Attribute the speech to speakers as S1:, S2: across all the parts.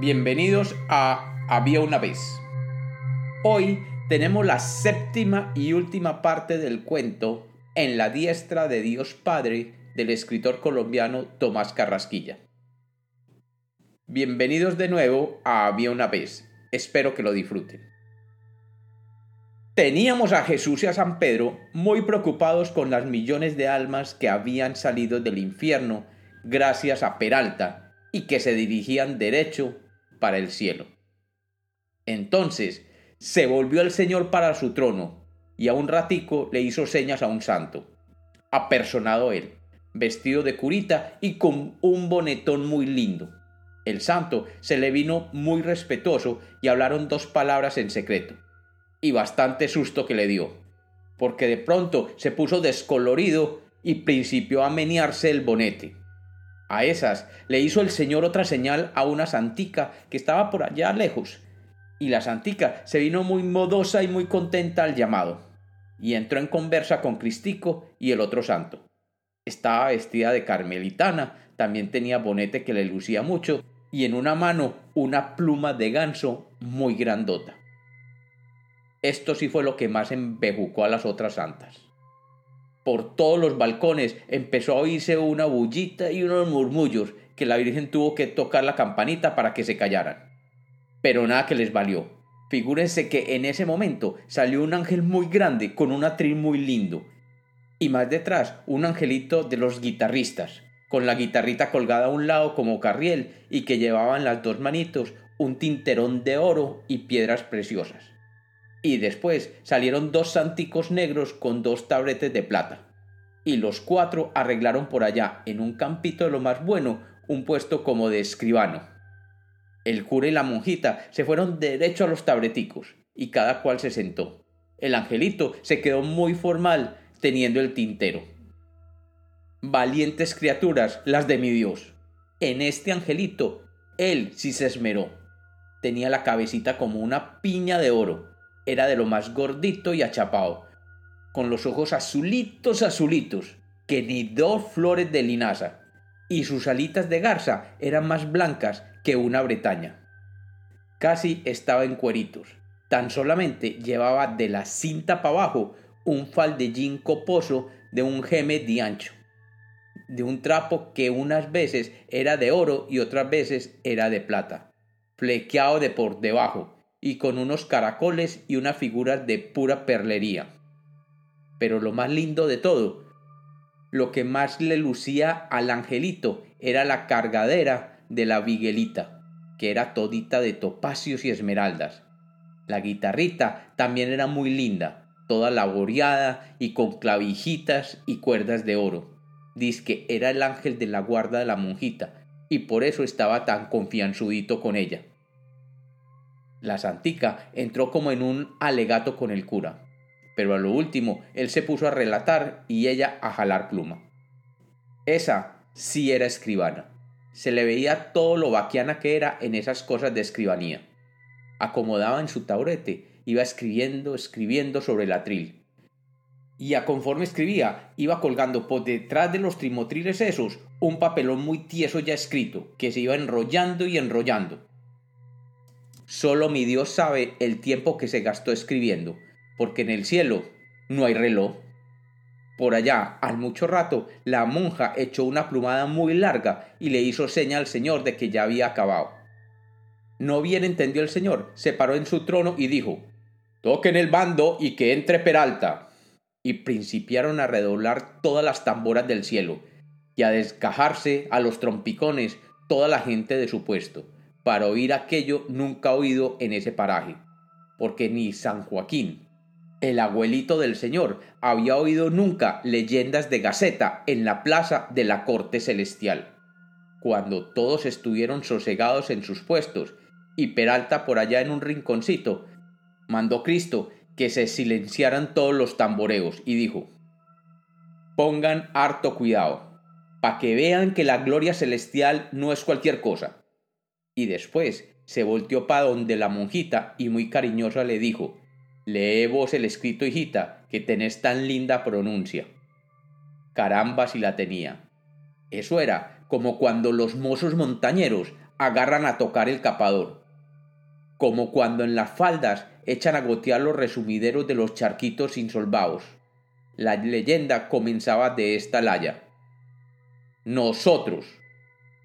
S1: Bienvenidos a Había una vez. Hoy tenemos la séptima y última parte del cuento En la diestra de Dios Padre del escritor colombiano Tomás Carrasquilla. Bienvenidos de nuevo a Había una vez. Espero que lo disfruten. Teníamos a Jesús y a San Pedro muy preocupados con las millones de almas que habían salido del infierno gracias a Peralta y que se dirigían derecho para el cielo. Entonces se volvió el Señor para su trono y a un ratico le hizo señas a un santo, apersonado él, vestido de curita y con un bonetón muy lindo. El santo se le vino muy respetuoso y hablaron dos palabras en secreto. Y bastante susto que le dio, porque de pronto se puso descolorido y principió a menearse el bonete. A esas le hizo el señor otra señal a una santica que estaba por allá lejos, y la santica se vino muy modosa y muy contenta al llamado, y entró en conversa con Cristico y el otro santo. Estaba vestida de carmelitana, también tenía bonete que le lucía mucho, y en una mano una pluma de ganso muy grandota. Esto sí fue lo que más embejucó a las otras santas por todos los balcones empezó a oírse una bullita y unos murmullos que la Virgen tuvo que tocar la campanita para que se callaran. Pero nada que les valió. Figúrense que en ese momento salió un ángel muy grande con un atril muy lindo. Y más detrás un angelito de los guitarristas, con la guitarrita colgada a un lado como carriel y que llevaba en las dos manitos un tinterón de oro y piedras preciosas y después salieron dos santicos negros con dos tabletes de plata. Y los cuatro arreglaron por allá, en un campito de lo más bueno, un puesto como de escribano. El cura y la monjita se fueron derecho a los tableticos, y cada cual se sentó. El angelito se quedó muy formal, teniendo el tintero. Valientes criaturas las de mi Dios. En este angelito, él sí se esmeró. Tenía la cabecita como una piña de oro, era de lo más gordito y achapado, con los ojos azulitos azulitos, que ni dos flores de linaza, y sus alitas de garza eran más blancas que una bretaña. Casi estaba en cueritos, tan solamente llevaba de la cinta para abajo un faldellín coposo de un geme de ancho, de un trapo que unas veces era de oro y otras veces era de plata, flequeado de por debajo, y con unos caracoles y unas figuras de pura perlería. Pero lo más lindo de todo, lo que más le lucía al angelito era la cargadera de la viguelita, que era todita de topacios y esmeraldas. La guitarrita también era muy linda, toda laboreada y con clavijitas y cuerdas de oro. Dice que era el ángel de la guarda de la monjita, y por eso estaba tan confianzudito con ella. La santica entró como en un alegato con el cura, pero a lo último él se puso a relatar y ella a jalar pluma. Esa sí era escribana. Se le veía todo lo vaquiana que era en esas cosas de escribanía. Acomodaba en su taurete, iba escribiendo, escribiendo sobre el atril. Y a conforme escribía, iba colgando por detrás de los trimotriles esos un papelón muy tieso ya escrito, que se iba enrollando y enrollando Solo mi Dios sabe el tiempo que se gastó escribiendo, porque en el cielo no hay reloj. Por allá, al mucho rato, la monja echó una plumada muy larga y le hizo seña al señor de que ya había acabado. No bien entendió el señor, se paró en su trono y dijo Toquen el bando y que entre Peralta. Y principiaron a redoblar todas las tamboras del cielo, y a descajarse a los trompicones toda la gente de su puesto para oír aquello nunca oído en ese paraje, porque ni San Joaquín, el abuelito del señor, había oído nunca leyendas de Gaceta en la plaza de la corte celestial. Cuando todos estuvieron sosegados en sus puestos y Peralta por allá en un rinconcito, mandó Cristo que se silenciaran todos los tamboreos y dijo, pongan harto cuidado, para que vean que la gloria celestial no es cualquier cosa y después se volteó para donde la monjita y muy cariñosa le dijo Lee vos el escrito, hijita, que tenés tan linda pronuncia. Caramba si la tenía. Eso era como cuando los mozos montañeros agarran a tocar el capador, como cuando en las faldas echan a gotear los resumideros de los charquitos insolvados. La leyenda comenzaba de esta laya. Nosotros,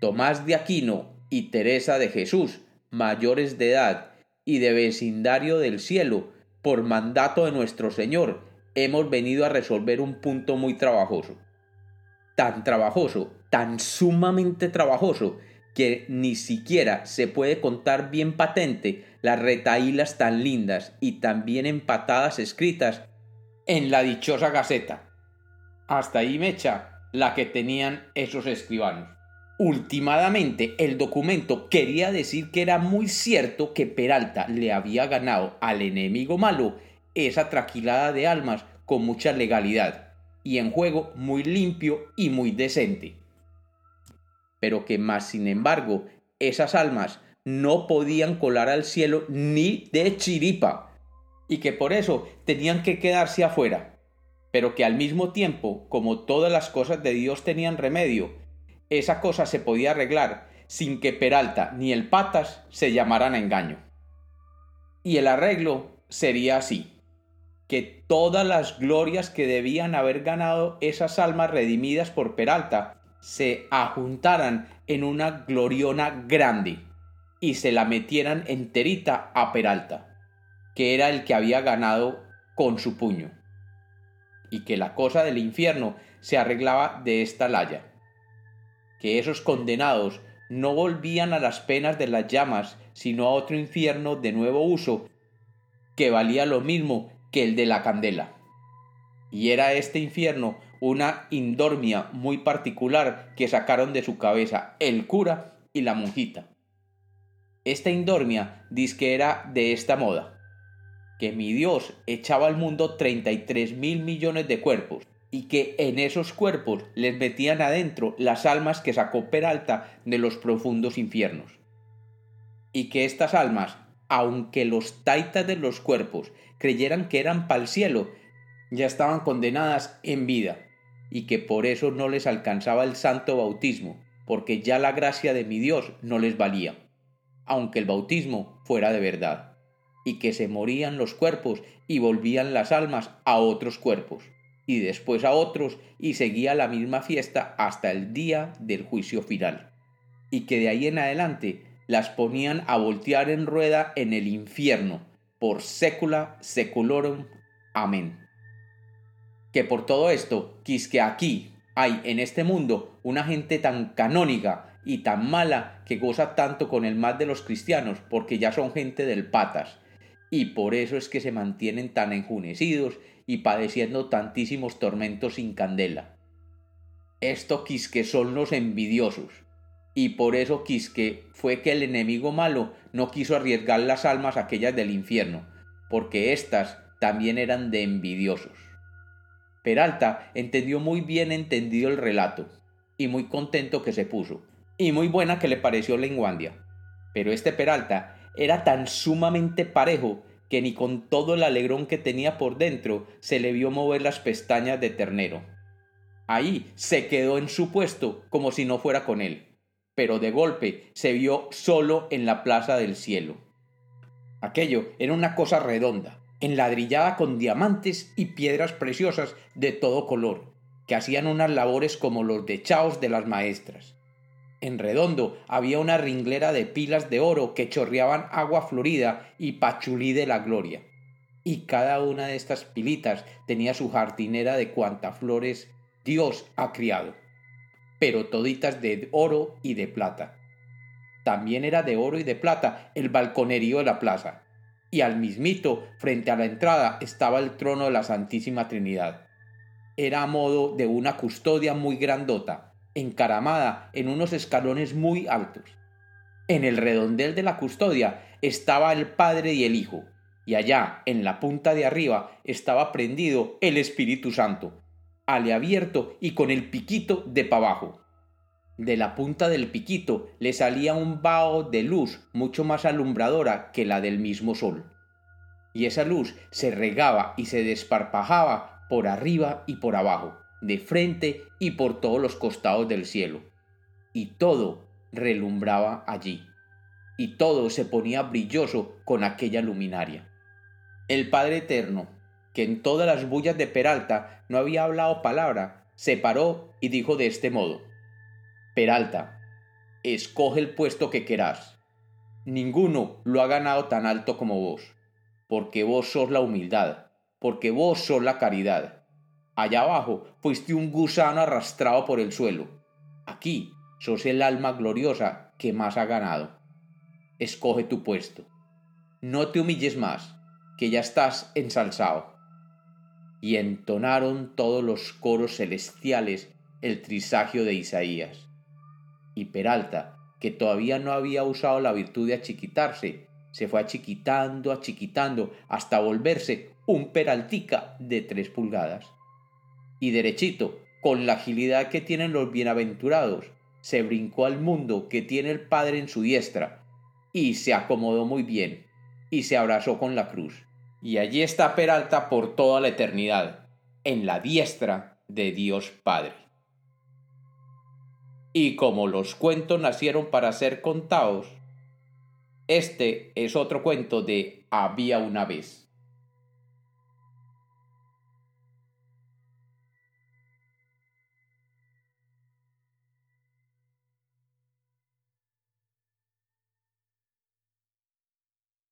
S1: Tomás de Aquino y Teresa de Jesús, mayores de edad y de vecindario del cielo, por mandato de nuestro Señor, hemos venido a resolver un punto muy trabajoso. Tan trabajoso, tan sumamente trabajoso, que ni siquiera se puede contar bien patente las retaílas tan lindas y tan bien empatadas escritas en la dichosa gaceta. Hasta ahí mecha la que tenían esos escribanos. Ultimadamente, el documento quería decir que era muy cierto que Peralta le había ganado al enemigo malo esa traquilada de almas con mucha legalidad y en juego muy limpio y muy decente. Pero que más sin embargo, esas almas no podían colar al cielo ni de chiripa y que por eso tenían que quedarse afuera, pero que al mismo tiempo, como todas las cosas de Dios tenían remedio, esa cosa se podía arreglar sin que Peralta ni el Patas se llamaran a engaño. Y el arreglo sería así, que todas las glorias que debían haber ganado esas almas redimidas por Peralta se ajuntaran en una gloriona grande y se la metieran enterita a Peralta, que era el que había ganado con su puño, y que la cosa del infierno se arreglaba de esta laya que esos condenados no volvían a las penas de las llamas, sino a otro infierno de nuevo uso, que valía lo mismo que el de la candela. Y era este infierno una indormia muy particular que sacaron de su cabeza el cura y la monjita. Esta indormia dice que era de esta moda, que mi Dios echaba al mundo treinta y tres mil millones de cuerpos, y que en esos cuerpos les metían adentro las almas que sacó Peralta de los profundos infiernos. Y que estas almas, aunque los taitas de los cuerpos creyeran que eran para el cielo, ya estaban condenadas en vida, y que por eso no les alcanzaba el santo bautismo, porque ya la gracia de mi Dios no les valía, aunque el bautismo fuera de verdad, y que se morían los cuerpos y volvían las almas a otros cuerpos y después a otros y seguía la misma fiesta hasta el día del juicio final. Y que de ahí en adelante las ponían a voltear en rueda en el infierno, por sécula seculorum. Amén. Que por todo esto, quis que aquí hay en este mundo una gente tan canónica y tan mala que goza tanto con el mal de los cristianos, porque ya son gente del patas, y por eso es que se mantienen tan enjunecidos y padeciendo tantísimos tormentos sin candela. Esto quisque son los envidiosos, y por eso quisque fue que el enemigo malo no quiso arriesgar las almas aquellas del infierno, porque éstas también eran de envidiosos. Peralta entendió muy bien entendido el relato, y muy contento que se puso, y muy buena que le pareció la enguandia. Pero este Peralta era tan sumamente parejo que ni con todo el alegrón que tenía por dentro se le vio mover las pestañas de ternero. Ahí se quedó en su puesto como si no fuera con él, pero de golpe se vio solo en la plaza del cielo. Aquello era una cosa redonda, enladrillada con diamantes y piedras preciosas de todo color, que hacían unas labores como los dechaos de las maestras. En redondo había una ringlera de pilas de oro que chorreaban agua florida y pachulí de la gloria. Y cada una de estas pilitas tenía su jardinera de cuanta flores Dios ha criado, pero toditas de oro y de plata. También era de oro y de plata el balconerío de la plaza, y al mismito, frente a la entrada, estaba el trono de la Santísima Trinidad. Era a modo de una custodia muy grandota, encaramada en unos escalones muy altos. En el redondel de la custodia estaba el Padre y el Hijo, y allá, en la punta de arriba, estaba prendido el Espíritu Santo, ale abierto y con el piquito de pa' abajo. De la punta del piquito le salía un vaho de luz mucho más alumbradora que la del mismo sol. Y esa luz se regaba y se desparpajaba por arriba y por abajo de frente y por todos los costados del cielo. Y todo relumbraba allí, y todo se ponía brilloso con aquella luminaria. El Padre Eterno, que en todas las bullas de Peralta no había hablado palabra, se paró y dijo de este modo Peralta, escoge el puesto que querás. Ninguno lo ha ganado tan alto como vos, porque vos sos la humildad, porque vos sos la caridad. Allá abajo fuiste un gusano arrastrado por el suelo. Aquí sos el alma gloriosa que más ha ganado. Escoge tu puesto. No te humilles más, que ya estás ensalzado. Y entonaron todos los coros celestiales el trisagio de Isaías. Y Peralta, que todavía no había usado la virtud de achiquitarse, se fue achiquitando, achiquitando, hasta volverse un peraltica de tres pulgadas. Y derechito, con la agilidad que tienen los bienaventurados, se brincó al mundo que tiene el Padre en su diestra, y se acomodó muy bien, y se abrazó con la cruz. Y allí está Peralta por toda la eternidad, en la diestra de Dios Padre. Y como los cuentos nacieron para ser contados, este es otro cuento de Había una vez.